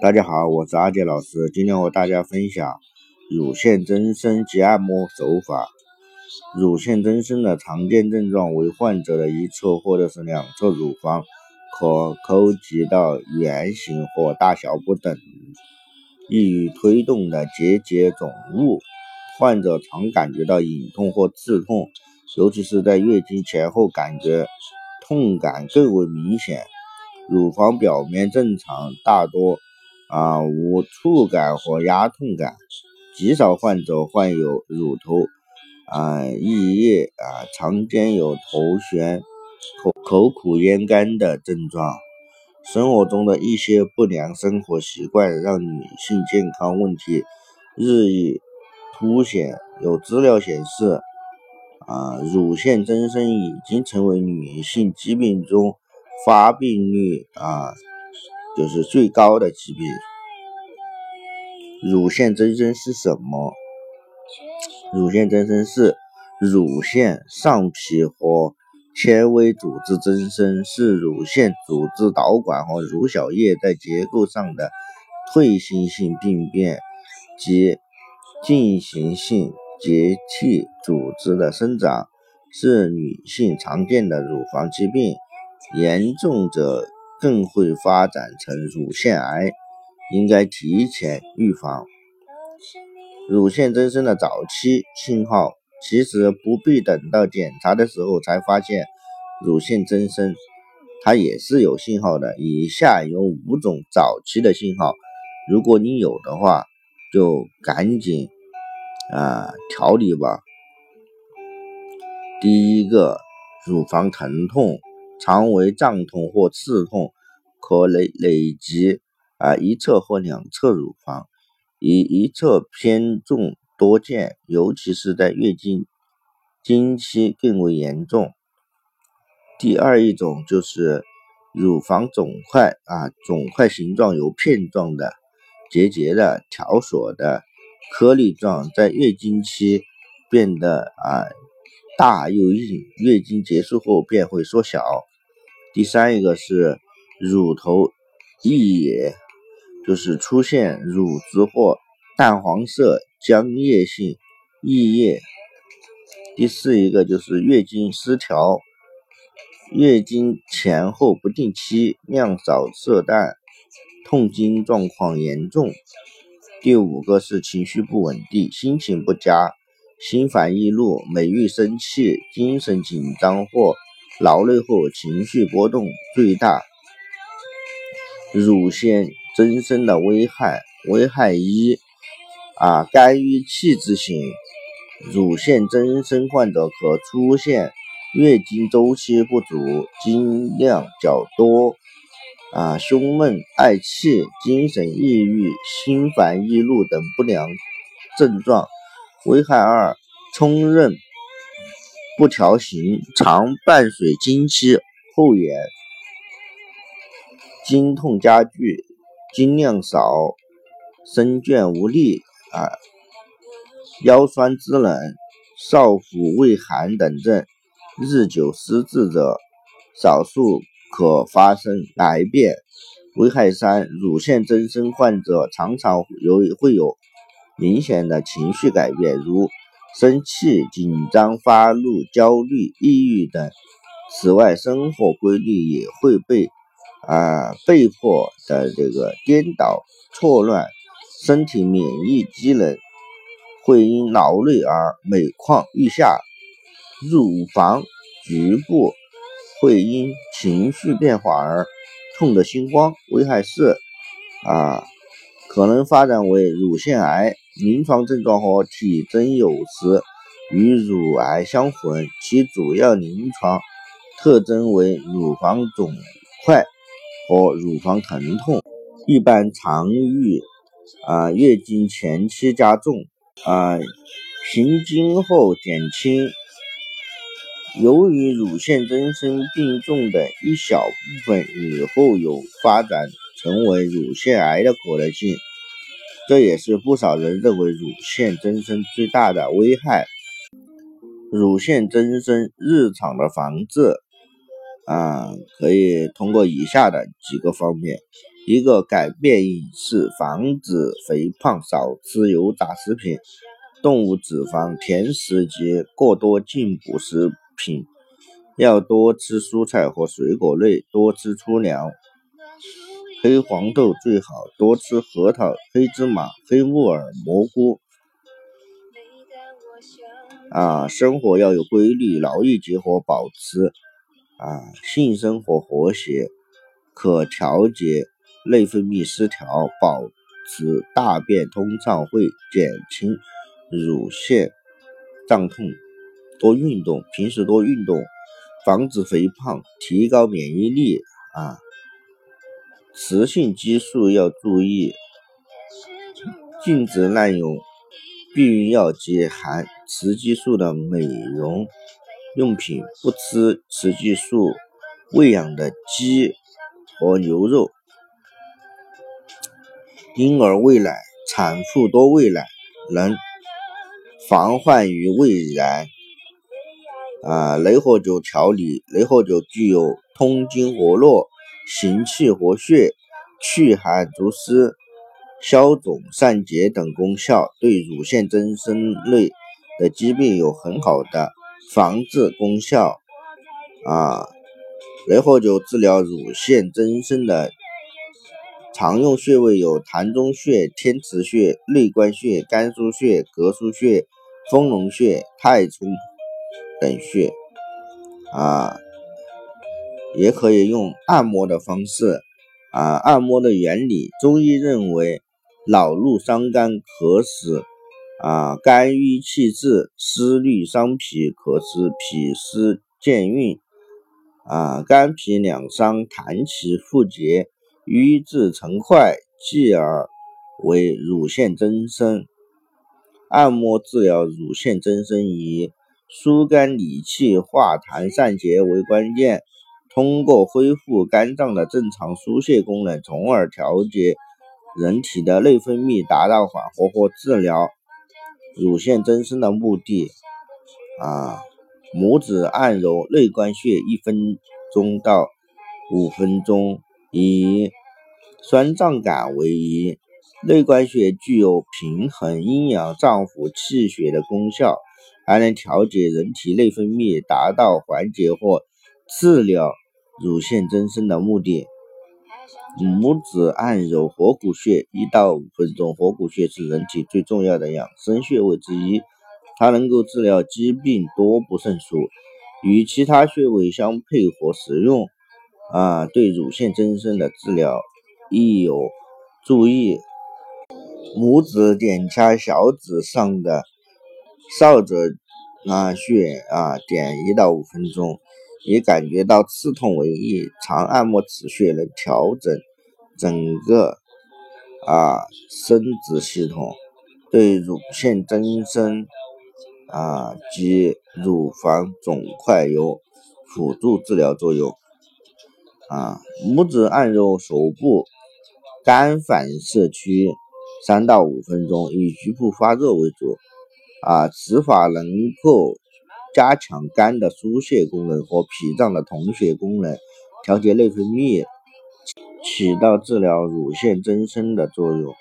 大家好，我是阿杰老师，今天和大家分享乳腺增生及按摩手法。乳腺增生的常见症状为患者的一侧或者是两侧乳房可抠及到圆形或大小不等、易于推动的结节肿物。患者常感觉到隐痛或刺痛，尤其是在月经前后，感觉痛感更为明显。乳房表面正常，大多。啊，无触感和压痛感，极少患者患有乳头啊溢液啊，常见有头眩、口口苦咽干的症状。生活中的一些不良生活习惯让女性健康问题日益凸显。有资料显示，啊，乳腺增生已经成为女性疾病中发病率啊。就是最高的疾病。乳腺增生是什么？乳腺增生是乳腺上皮和纤维组织增生，是乳腺组织导管和乳小叶在结构上的退行性病变及进行性结缔组织的生长，是女性常见的乳房疾病，严重者。更会发展成乳腺癌，应该提前预防。乳腺增生的早期信号，其实不必等到检查的时候才发现乳腺增生，它也是有信号的。以下有五种早期的信号，如果你有的话，就赶紧啊调理吧。第一个，乳房疼痛。常为胀痛或刺痛，可累累积啊一侧或两侧乳房，以一侧偏重多见，尤其是在月经经期更为严重。第二一种就是乳房肿块啊，肿块形状有片状的、结节的、条索的、颗粒状，在月经期变得啊。大又硬，月经结束后便会缩小。第三一个是乳头溢液，就是出现乳汁或淡黄色浆液性溢液。第四一个就是月经失调，月经前后不定期，量少色淡，痛经状况严重。第五个是情绪不稳定，心情不佳。心烦易怒、每遇生气、精神紧张或劳累后情绪波动最大。乳腺增生的危害：危害一啊，肝郁气滞型乳腺增生患者可出现月经周期不足、经量较多啊、胸闷、嗳气、精神抑郁、心烦易怒等不良症状。危害二：冲任不调形，常伴随经期后延，经痛加剧，经量少，身倦无力啊，腰酸肢冷，少腹畏寒等症。日久失治者，少数可发生癌变。危害三：乳腺增生患者常常有会有。明显的情绪改变，如生气、紧张、发怒、焦虑、抑郁等。此外，生活规律也会被啊被迫的这个颠倒错乱，身体免疫机能会因劳累而每况愈下。乳房局部会因情绪变化而痛得心慌。危害四啊，可能发展为乳腺癌。临床症状和体征有时与乳癌相混，其主要临床特征为乳房肿块和乳房疼痛，一般常于啊月经前期加重，啊行经后减轻。由于乳腺增生病重的一小部分以后有发展成为乳腺癌的可能性。这也是不少人认为乳腺增生最大的危害。乳腺增生日常的防治啊，可以通过以下的几个方面：一个改变饮食，防止肥胖，少吃油炸食品、动物脂肪、甜食及过多进补食品，要多吃蔬菜和水果类，多吃粗粮。黑黄豆最好，多吃核桃、黑芝麻、黑木耳、蘑菇。啊，生活要有规律，劳逸结合，保持啊性生活和谐，可调节内分泌失调，保持大便通畅，会减轻乳腺胀痛。多运动，平时多运动，防止肥胖，提高免疫力啊。雌性激素要注意，禁止滥用避孕药及含雌激素的美容用品，不吃雌激素喂养的鸡和牛肉。婴儿喂奶，产妇多喂奶，能防患于未然。啊，雷火灸调理，雷火灸具有通经活络、行气活血、祛寒除湿、消肿散结等功效，对乳腺增生类的疾病有很好的防治功效。啊，雷火酒治疗乳腺增生的常用穴位有膻中穴、天池穴、内关穴、肝腧穴、膈腧穴、丰隆穴、太冲。等穴啊，也可以用按摩的方式啊。按摩的原理，中医认为，恼怒伤肝，可使啊肝郁气滞；思虑伤脾，可使脾湿健运。啊，肝脾两伤，痰气复结，瘀滞成块，继而为乳腺增生。按摩治疗乳腺增生以。疏肝理气、化痰散结为关键，通过恢复肝脏的正常疏泄功能，从而调节人体的内分泌，达到缓和或治疗乳腺增生的目的。啊，拇指按揉内关穴一分钟到五分钟，以酸胀感为宜。内关穴具有平衡阴阳、脏腑气血的功效。还能调节人体内分泌，达到缓解或治疗乳腺增生的目的。拇指按揉合谷穴一到五分钟，合谷穴是人体最重要的养生穴位之一，它能够治疗疾病多不胜数，与其他穴位相配合使用，啊，对乳腺增生的治疗亦有注意。拇指点掐小指上的。少者啊穴啊点一到五分钟，以感觉到刺痛为宜。常按摩此穴能调整整个啊生殖系统，对乳腺增生啊及乳房肿块有辅助治疗作用。啊，拇指按揉手部肝反射区三到五分钟，以局部发热为主。啊，此法能够加强肝的疏泄功能和脾脏的统血功能，调节内分泌，起到治疗乳腺增生的作用。